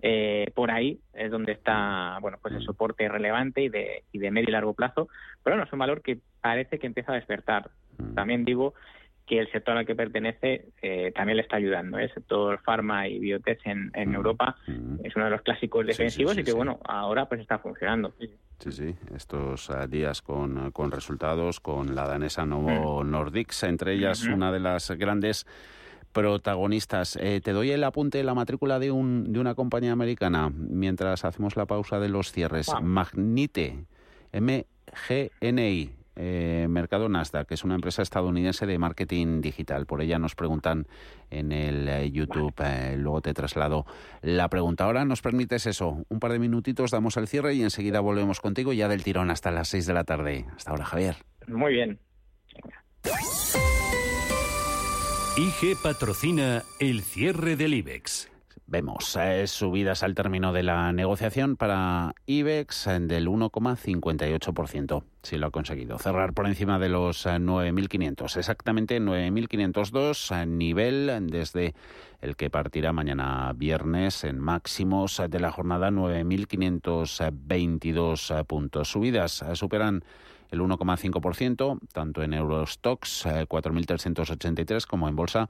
eh, por ahí es donde está bueno pues el soporte relevante y de, y de medio y largo plazo pero bueno es un valor que parece que empieza a despertar. También digo que el sector al que pertenece eh, también le está ayudando. ¿eh? El sector farma y biotech en, en Europa es uno de los clásicos defensivos y que, bueno, ahora pues está funcionando. Sí, sí, estos días con, con resultados, con la danesa Novo Nordics, entre ellas una de las grandes protagonistas. Eh, te doy el apunte, la matrícula de, un, de una compañía americana mientras hacemos la pausa de los cierres. Magnite, MGNI. Eh, Mercado Nasdaq, que es una empresa estadounidense de marketing digital. Por ella nos preguntan en el eh, YouTube. luego te traslado la pregunta. Ahora nos permites eso, un par de minutitos, damos el cierre y enseguida volvemos contigo ya del tirón hasta las 6 de la tarde. Hasta ahora, Javier. Muy bien. IG patrocina el cierre del IBEX. Vemos eh, subidas al término de la negociación para IBEX eh, del 1,58%, si lo ha conseguido. Cerrar por encima de los 9.500, eh, exactamente 9.502, nivel desde el que partirá mañana viernes en máximos de la jornada 9.522 puntos. Subidas superan el 1,5%, tanto en Eurostox 4.383 como en bolsa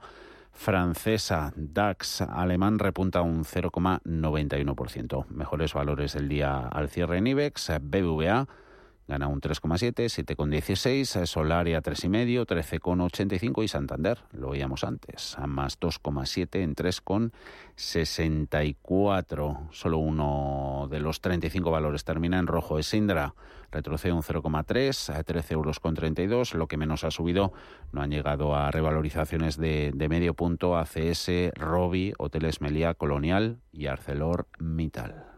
francesa. DAX alemán repunta un 0,91%. Mejores valores del día al cierre en IBEX. BBVA gana un 3,7, 7,16, Solaria 3,5, 13,85 y Santander, lo veíamos antes, a más 2,7 en 3,64. Solo uno de los 35 valores termina en rojo. Es Indra, retrocede un 0,3 a 13 euros con 32. Lo que menos ha subido no han llegado a revalorizaciones de, de medio punto ACS, Robi, Hoteles Meliá, Colonial y ArcelorMittal.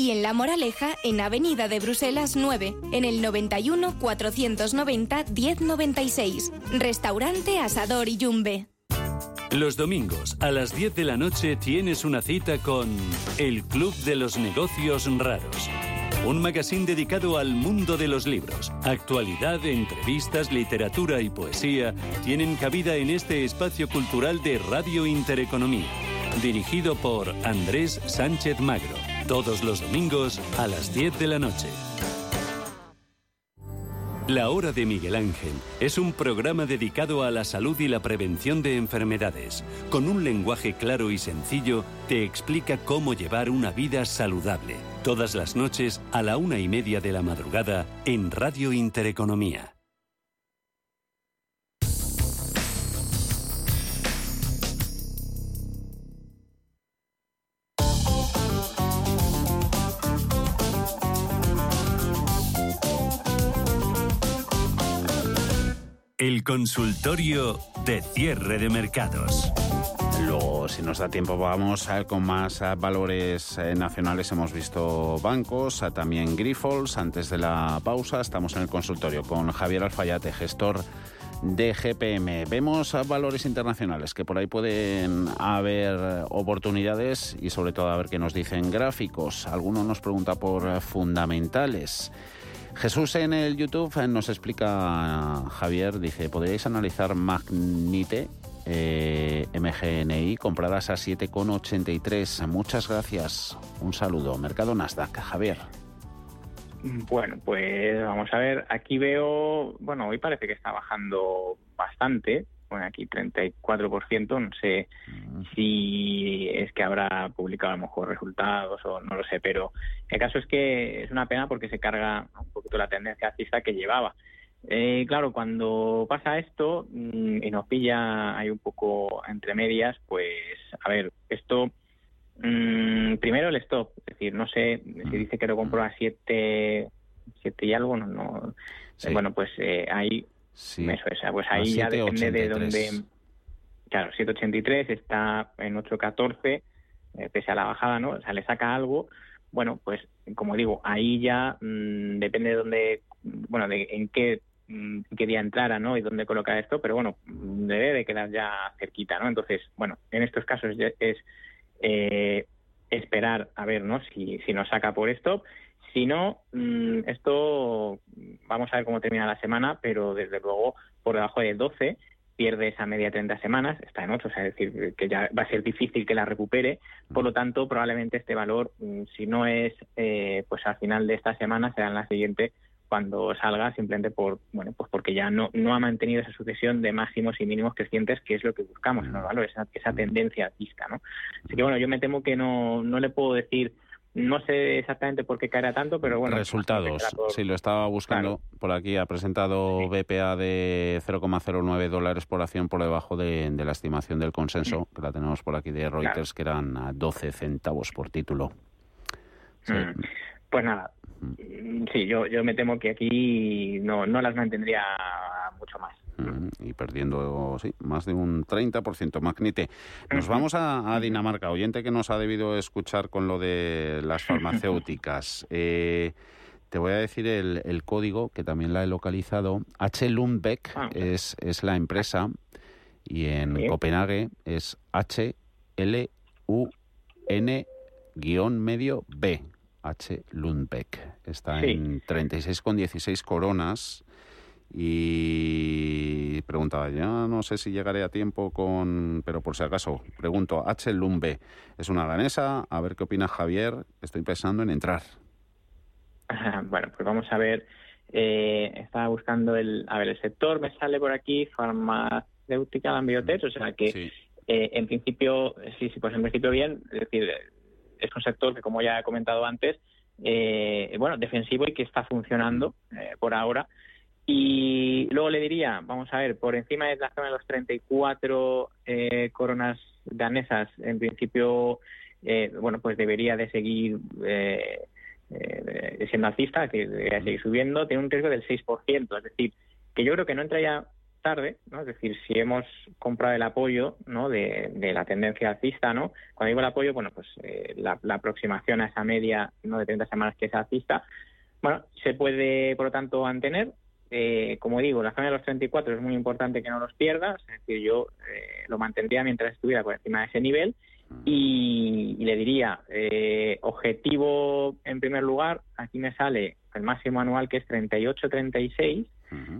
y en La Moraleja, en Avenida de Bruselas 9, en el 91 490 1096. Restaurante Asador y Yumbe. Los domingos a las 10 de la noche tienes una cita con El Club de los Negocios Raros. Un magazine dedicado al mundo de los libros. Actualidad, entrevistas, literatura y poesía tienen cabida en este espacio cultural de Radio Intereconomía. Dirigido por Andrés Sánchez Magro. Todos los domingos a las 10 de la noche. La Hora de Miguel Ángel es un programa dedicado a la salud y la prevención de enfermedades. Con un lenguaje claro y sencillo, te explica cómo llevar una vida saludable. Todas las noches a la una y media de la madrugada en Radio Intereconomía. Consultorio de cierre de mercados. Luego, si nos da tiempo, vamos a, con más valores eh, nacionales. Hemos visto bancos, a, también Grifols. Antes de la pausa, estamos en el consultorio con Javier Alfayate, gestor de GPM. Vemos valores internacionales que por ahí pueden haber oportunidades y sobre todo a ver qué nos dicen gráficos. Alguno nos pregunta por fundamentales. Jesús en el YouTube nos explica, Javier, dice, ¿podríais analizar Magnite? Eh, MGNI compradas a 7,83. Muchas gracias. Un saludo. Mercado Nasdaq. Javier. Bueno, pues vamos a ver. Aquí veo, bueno, hoy parece que está bajando bastante. Bueno, aquí 34%. No sé si es que habrá publicado a lo mejor resultados o no lo sé, pero el caso es que es una pena porque se carga un poquito la tendencia alcista que llevaba. Eh, claro, cuando pasa esto mm, y nos pilla ahí un poco entre medias, pues a ver, esto mm, primero el stop, es decir, no sé si dice que lo compro a 7 siete y algo, no, no bueno, pues eh, ahí eso es, pues ahí ya depende de dónde claro, 783 está en 814 eh, pese a la bajada, ¿no? O sea, le saca algo, bueno, pues como digo, ahí ya mm, depende de dónde, bueno, de en qué Mm, quería entrara, ¿no? Y dónde colocar esto, pero bueno, debe de quedar ya cerquita, ¿no? Entonces, bueno, en estos casos es eh, esperar a ver, ¿no? Si, si nos saca por esto. Si no, mm, esto vamos a ver cómo termina la semana, pero desde luego por debajo de 12 pierde esa media 30 semanas, está en 8, o sea, es decir, que ya va a ser difícil que la recupere. Por lo tanto, probablemente este valor, mm, si no es eh, pues al final de esta semana, será en la siguiente cuando salga simplemente por bueno pues porque ya no no ha mantenido esa sucesión de máximos y mínimos crecientes que es lo que buscamos en los valores esa, esa tendencia alcista no así que bueno yo me temo que no no le puedo decir no sé exactamente por qué caerá tanto, pero bueno. Resultados. Si lo estaba buscando por aquí. Ha presentado BPA de 0,09 dólares por acción por debajo de, la estimación del consenso, que la tenemos por aquí de Reuters, que eran 12 centavos por título. Mm. Pues nada, Mm, sí, yo, yo me temo que aquí no, no las mantendría mucho más. Y perdiendo, sí, más de un 30%. Magnite, nos vamos a, Dinamarca. Oyente que nos ha debido escuchar con lo de las farmacéuticas. [laughs] Eh, te voy a decir el, el, código, que también la he localizado. H. Lundbeck ah, es, es la empresa y en Copenhague es H. L. U. N. medio B. H. Lundbeck. Está en 36,16 coronas. Y preguntaba, ya no sé si llegaré a tiempo con... Pero por si acaso, pregunto, H. Lumbe, es una danesa, a ver qué opina Javier, estoy pensando en entrar. [laughs] Bueno, pues vamos a ver, eh, estaba buscando el... A ver, el sector me sale por aquí, farmacéutica, biotech, o sea que eh, en principio, sí, sí, pues en principio bien, es decir, es un sector que, como ya he comentado antes, eh, bueno, defensivo y que está funcionando eh, por ahora. Y luego le diría, vamos a ver, por encima de la zona de los 34 eh, coronas danesas, en principio, bueno, pues debería de seguir siendo alcista, que debería seguir subiendo, tiene un riesgo del 6%, es decir, que yo creo que no entra ya tarde, ¿no? Es decir, si hemos comprado el apoyo, ¿no? De, la tendencia alcista, ¿no? Cuando digo el apoyo, bueno, pues eh, la, aproximación a esa media, ¿no? De 30 semanas que es alcista, bueno, se puede, por lo tanto, mantener. Eh, como digo, la zona de los 34 es muy importante que no los pierdas, es decir, yo eh, lo mantendría mientras estuviera por encima de ese nivel y, y le diría, objetivo en primer lugar, aquí me sale el máximo anual que es 38-36,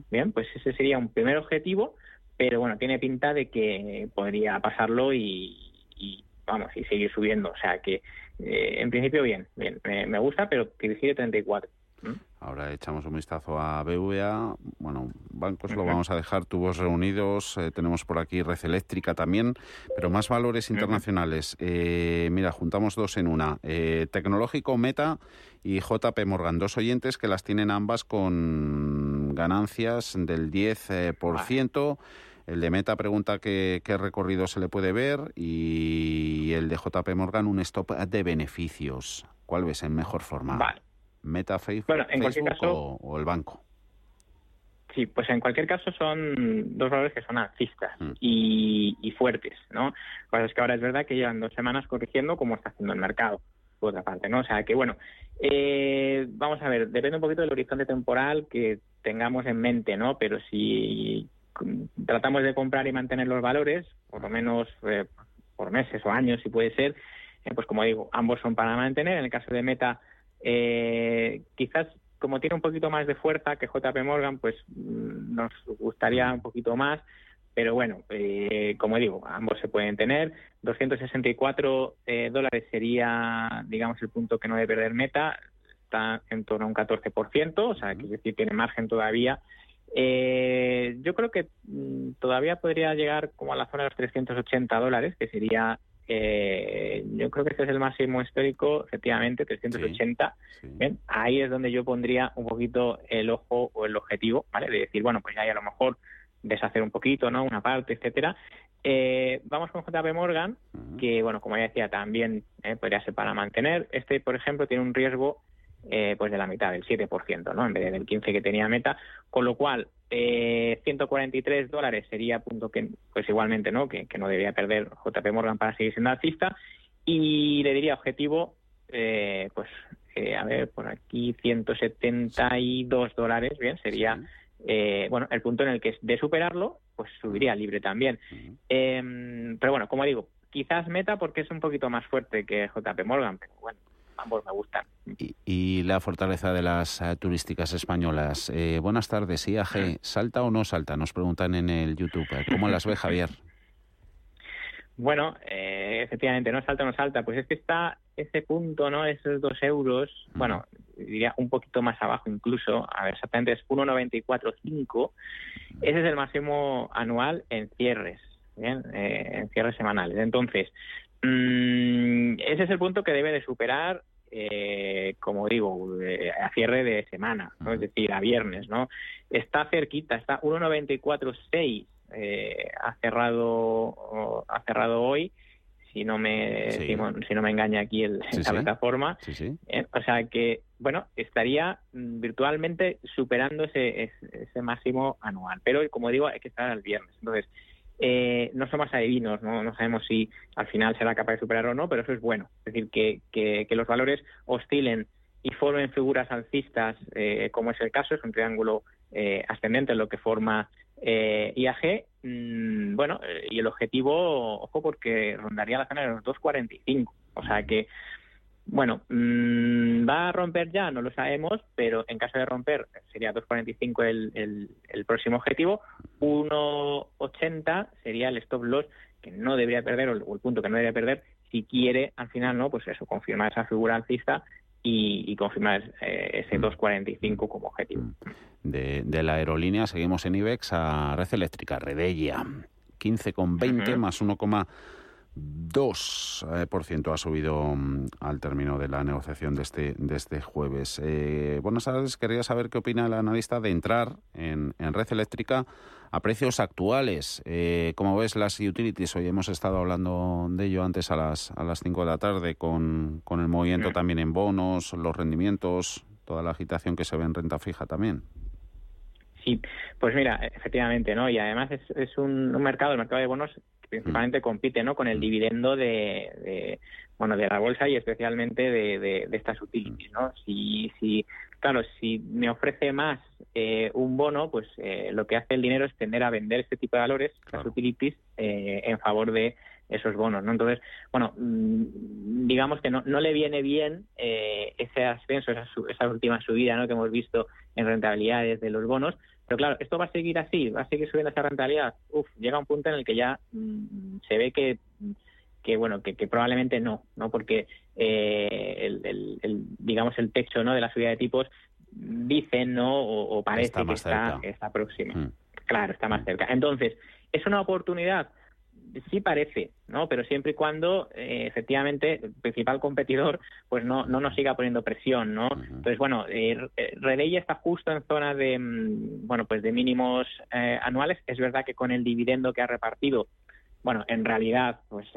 Bien, pues ese sería un primer objetivo, pero bueno, tiene pinta de que podría pasarlo y, vamos, y seguir subiendo. O sea que, eh, en principio, bien, bien, me, gusta, pero que vigile 34. Ahora echamos un vistazo a BVA. Bueno, bancos lo vamos a dejar, tubos reunidos. Eh, tenemos por aquí Red Eléctrica también, pero más valores internacionales. Eh, mira, juntamos dos en una. tecnológico Meta y JP Morgan, dos oyentes que las tienen ambas con ganancias del 10%. El de Meta pregunta qué, recorrido se le puede ver y el de JP Morgan un stop de beneficios. ¿Cuál ves en mejor forma? Meta, Facebook, o, el banco. Sí, pues en cualquier caso son dos valores que son alcistas mm. y, fuertes, ¿no? Lo es que ahora es verdad que llevan dos semanas corrigiendo como está haciendo el mercado, por otra parte, ¿no? O sea que, bueno, eh, vamos a ver, depende un poquito del horizonte temporal que tengamos en mente, ¿no? Pero si tratamos de comprar y mantener los valores, por lo menos eh, por meses o años, si puede ser, eh, pues como digo, ambos son para mantener. En el caso de Meta, eh, quizás como tiene un poquito más de fuerza que JP Morgan, pues mm, nos gustaría un poquito más. Pero bueno, eh, como digo, ambos se pueden tener. 264 eh, dólares sería, digamos, el punto que no debe perder Meta. Está en torno a un 14%, o sea, que decir, tiene margen todavía. Eh, yo creo que mm, todavía podría llegar como a la zona de los 380 dólares, que sería eh, yo creo que este es el máximo histórico, efectivamente, 380. Bien, ahí es donde yo pondría un poquito el ojo o el objetivo, ¿vale? De decir, bueno, pues ya hay a lo mejor deshacer un poquito, ¿no? Una parte, etcétera. Eh, vamos con JP Morgan, que, bueno, como ya decía, también eh, podría ser para mantener. Este, por ejemplo, tiene un riesgo eh, pues de la mitad, del 7%, ¿no? En vez del 15% que tenía meta, con lo cual eh, 143 dólares sería punto que, pues igualmente, ¿no? Que, no debería perder JP Morgan para seguir siendo alcista y le diría objetivo, eh, pues eh, a ver, por aquí 172 dólares, bien, sería eh, bueno el punto en el que de superarlo, pues subiría libre también. Em, pero bueno, como digo, quizás meta porque es un poquito más fuerte que JP Morgan, pero bueno, ambos me gustan. Y, la fortaleza de las eh, turísticas españolas. Eh, buenas tardes, IAG, ¿salta o no salta? Nos preguntan en el YouTube. ¿Cómo las ve Javier? Bueno, eh, efectivamente, no salta o no salta. Pues es que está ese punto, ¿no? Esos dos euros, bueno, diría un poquito más abajo incluso, a ver, exactamente es 1,94,5. Ese es el máximo anual en cierres, ¿bien? en cierres semanales. Entonces, mm, ese es el punto que debe de superar eh, como digo, eh, a cierre de semana, ¿no? es decir, a viernes, ¿no? Está cerquita, está 1.94.6, eh, ha cerrado ha cerrado hoy, si no me si, no me engaña aquí el, la plataforma, eh, o sea que bueno estaría mm, virtualmente superando ese, ese máximo anual, pero como digo hay que estar al viernes, entonces eh, no somos adivinos, ¿no? no sabemos si al final será capaz de superar o no, pero eso es bueno. Es decir, que, que, los valores oscilen y formen figuras alcistas, eh, como es el caso, es un triángulo eh, ascendente, lo que forma IAG. Mm, bueno, y el objetivo, ojo, porque rondaría la zona de los 2.45. O sea que bueno, mm, ¿va a romper ya? No lo sabemos, pero en caso de romper sería 2.45 el, el, el próximo objetivo, 1.80 sería el stop loss que no debería perder o el, punto que no debería perder si quiere al final, ¿no? Pues eso, confirmar esa figura alcista y, confirmar eh, ese 2.45 como objetivo. De, de, la aerolínea seguimos en IBEX a Red Eléctrica, Redella, 15,20 más 1, 2% eh, ha subido mm, al término de la negociación de este, de este jueves. Eh, buenas tardes, quería saber qué opina el analista de entrar en, red eléctrica a precios actuales. Eh, como ves, las utilities, hoy hemos estado hablando de ello antes a las, a las 5 de la tarde con, con el movimiento también en bonos, los rendimientos, toda la agitación que se ve en renta fija también. Sí, pues mira, efectivamente, ¿no? Y además es, es un, un mercado, el mercado de bonos principalmente mm. compite no con el mm. dividendo de, bueno de la bolsa y especialmente de, de, estas utilities no si si claro si me ofrece más eh, un bono pues eh, lo que hace el dinero es tender a vender este tipo de valores las utilities eh, en favor de esos bonos, ¿no? Entonces, bueno, mm, digamos que no, no le viene bien ese ascenso, esa, esa última subida, ¿no? Que hemos visto en rentabilidades de los bonos, pero claro, esto va a seguir así, va a seguir subiendo esa rentabilidad. Uf, llega un punto en el que ya mm, se ve que que bueno que, probablemente no no porque eh, el, digamos el techo no de la subida de tipos dicen no o, parece que está, está próxima mm. claro está más mm. cerca entonces es una oportunidad sí parece, ¿no? Pero siempre y cuando eh, efectivamente el principal competidor pues no, no nos siga poniendo presión, ¿no? Entonces, bueno, eh, eh está justo en zona de, mm, bueno, pues de mínimos eh, anuales. Es verdad que con el dividendo que ha repartido, bueno, en realidad, pues,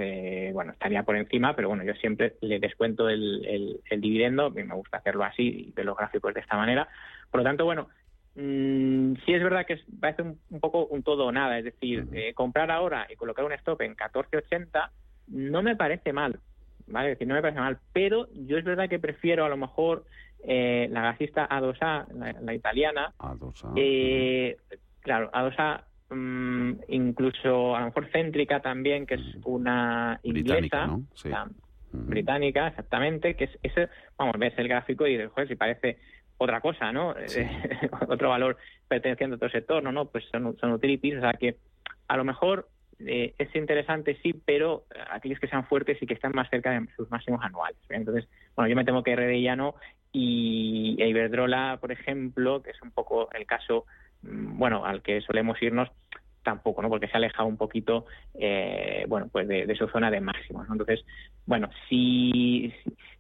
bueno, estaría por encima, pero bueno, yo siempre le descuento el, el, el dividendo, me gusta hacerlo así, de los gráficos de esta manera. Por lo tanto, bueno, Mm, sí es verdad que parece un, un, poco un todo o nada, es decir, eh, comprar ahora y colocar un stop en 14.80 no me parece mal, ¿vale? Es decir, no me parece mal, pero yo es verdad que prefiero a lo mejor eh, la gasista A2A, la, italiana, A2A. Eh, claro, A2A mm, incluso a lo mejor céntrica también, que es una inglesa, británica, exactamente, que es ese, vamos, ves el gráfico y dices, joder, si parece otra cosa, ¿no? [laughs] otro valor perteneciente a otro sector, ¿no? no Pues son, son utilities, o sea que a lo mejor eh, es interesante, sí, pero aquellos que sean fuertes y que están más cerca de sus máximos anuales. Entonces, bueno, yo me temo que RD ya no y Iberdrola, por ejemplo, que es un poco el caso, mm, bueno, al que solemos irnos, tampoco, ¿no? Porque se ha alejado un poquito, eh, bueno, pues de, su zona de máximos, Entonces, bueno, si,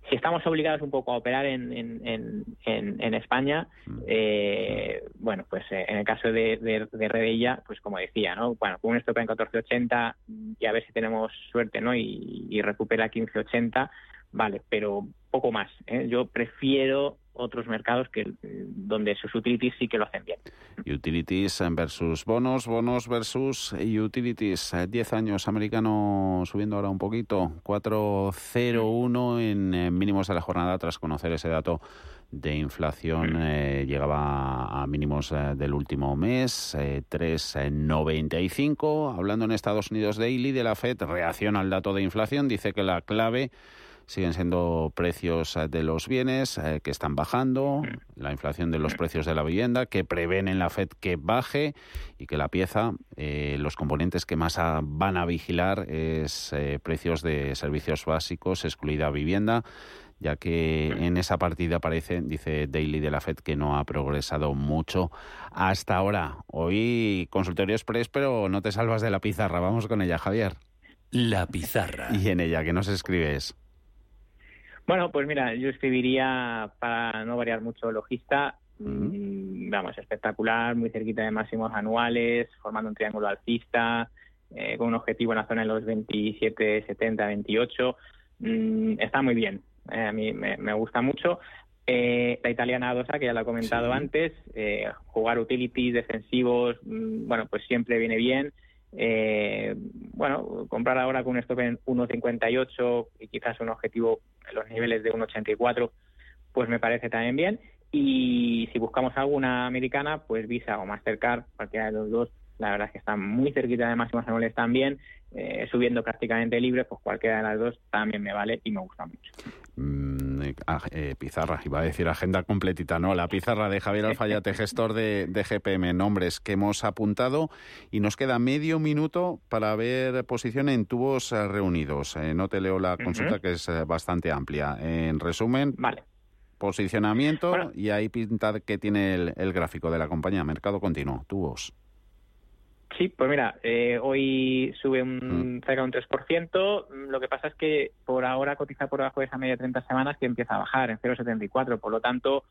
si estamos obligados un poco a operar en, en, en, España, eh, bueno, pues eh, en el caso de, de, Redella, pues como decía, ¿no? Bueno, con un stop en 14.80 y a ver si tenemos suerte, ¿no? Y, y recupera 15.80, vale, pero poco más. ¿eh? Yo prefiero otros mercados que donde sus utilities sí que lo hacen bien. Utilities versus bonos, bonos versus utilities. 10 años americano subiendo ahora un poquito, 4.01 en eh, mínimos de la jornada tras conocer ese dato de inflación eh, llegaba a mínimos del último mes, 3,95. Hablando en Estados Unidos Daily de la Fed, reacciona al dato de inflación, dice que la clave siguen siendo precios eh, de los bienes eh, que están bajando, la inflación de los precios de la vivienda, que prevén en la FED que baje y que la pieza, eh, los componentes que más van a vigilar es precios de servicios básicos, excluida vivienda ya que en esa partida parece, dice Daily de la FED, que no ha progresado mucho hasta ahora. Hoy consultorio express, pero no te salvas de la pizarra. Vamos con ella, Javier. La pizarra. Y en ella, ¿qué nos escribes? Bueno, pues mira, yo escribiría, para no variar mucho, logista, mm, vamos, espectacular, muy cerquita de máximos anuales, formando un triángulo alcista, eh, con un objetivo en la zona de los 27, 70, 28. está muy bien, eh, a mí me, gusta mucho. Eh, la italiana Adosa, que ya la he comentado antes, jugar utilities defensivos, mm, bueno, pues siempre viene bien. Eh, bueno, comprar ahora con un stop en 1.58 y quizás un objetivo en los niveles de 1.84, pues me parece también bien. Y si buscamos alguna americana, pues Visa o Mastercard, cualquiera de los dos, la verdad es que están muy cerquita de máximos anuales también, eh, subiendo prácticamente libre, pues cualquiera de las dos también me vale y me gusta mucho. Mm, eh, ah, eh, pizarra, iba a decir agenda completita, no, la pizarra de Javier Alfayate, [laughs] gestor de, GPM, nombres que hemos apuntado y nos queda medio minuto para ver posición en tubos reunidos. no te leo la consulta que es bastante amplia. En resumen, vale. posicionamiento y ahí pinta que tiene el, el gráfico de la compañía, mercado continuo, tubos. Sí, pues mira, eh, hoy sube un, mm. cerca de un 3%. Lo que pasa es que por ahora cotiza por debajo de esa media de 30 semanas que empieza a bajar en 0,74. Por lo tanto,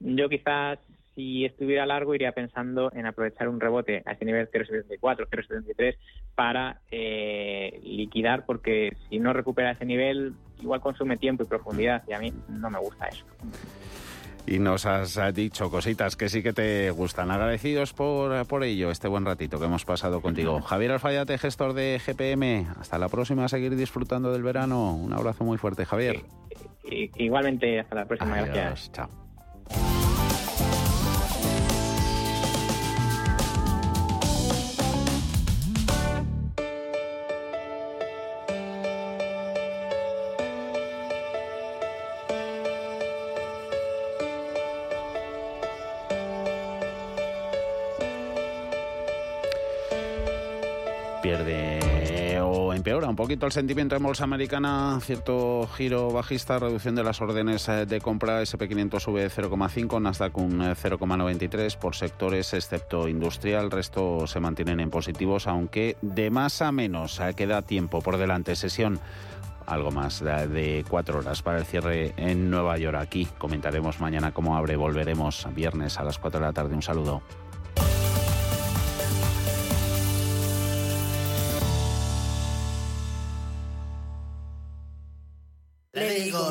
yo quizás si estuviera largo iría pensando en aprovechar un rebote a ese nivel 0,74, 0,73 para eh, liquidar, porque si no recupera ese nivel, igual consume tiempo y profundidad y a mí no me gusta eso y nos has dicho cositas que sí que te gustan. Agradecidos por, por ello, este buen ratito que hemos pasado contigo. Javier Alfayate, gestor de GPM. Hasta la próxima, a seguir disfrutando del verano. Un abrazo muy fuerte, Javier. Igualmente, hasta la próxima. Gracias. Chao. Poquito el sentimiento en bolsa americana, cierto giro bajista, reducción de las órdenes eh, de compra, SP500 sube 0,5, Nasdaq un 0,93 eh, por sectores excepto industrial, resto se mantienen en positivos, aunque de más a menos eh, queda tiempo por delante, sesión algo más de cuatro horas para el cierre en Nueva York. Aquí comentaremos mañana cómo abre, volveremos viernes a las cuatro de la tarde. Un saludo.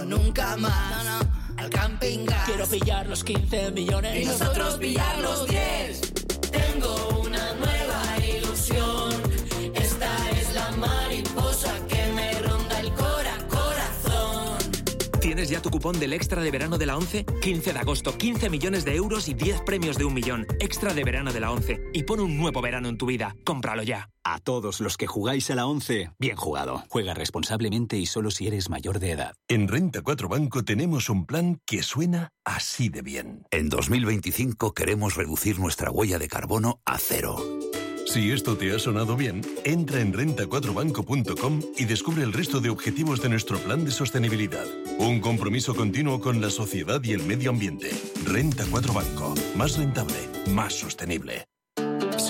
Nunca más. al camping gas. Quiero pillar los 15 millones. Y nosotros pillar los 10. Tengo ¿Tienes ya tu cupón del extra de verano de la 11? 15 de agosto, 15 millones de euros y 10 premios de un millón. Extra de verano de la 11. Y pon un nuevo verano en tu vida. Cómpralo ya. A todos los que jugáis a la 11, bien jugado. Juega responsablemente y solo si eres mayor de edad. En Renta 4 Banco tenemos un plan que suena así de bien. En 2025 queremos reducir nuestra huella de carbono a cero. Si esto te ha sonado bien, entra en renta4banco.com y descubre el resto de objetivos de nuestro plan de sostenibilidad. Un compromiso continuo con la sociedad y el medio ambiente. Renta 4 Banco. Más rentable, más sostenible.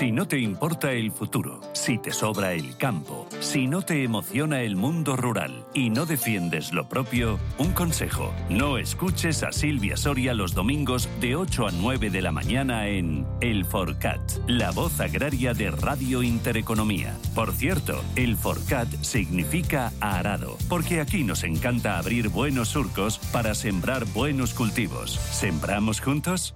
Si no te importa el futuro, si te sobra el campo, si no te emociona el mundo rural y no defiendes lo propio, un consejo, no escuches a Silvia Soria los domingos de 8 a 9 de la mañana en El Forcat, la voz agraria de Radio Intereconomía. Por cierto, el Forcat significa arado, porque aquí nos encanta abrir buenos surcos para sembrar buenos cultivos. ¿Sembramos juntos?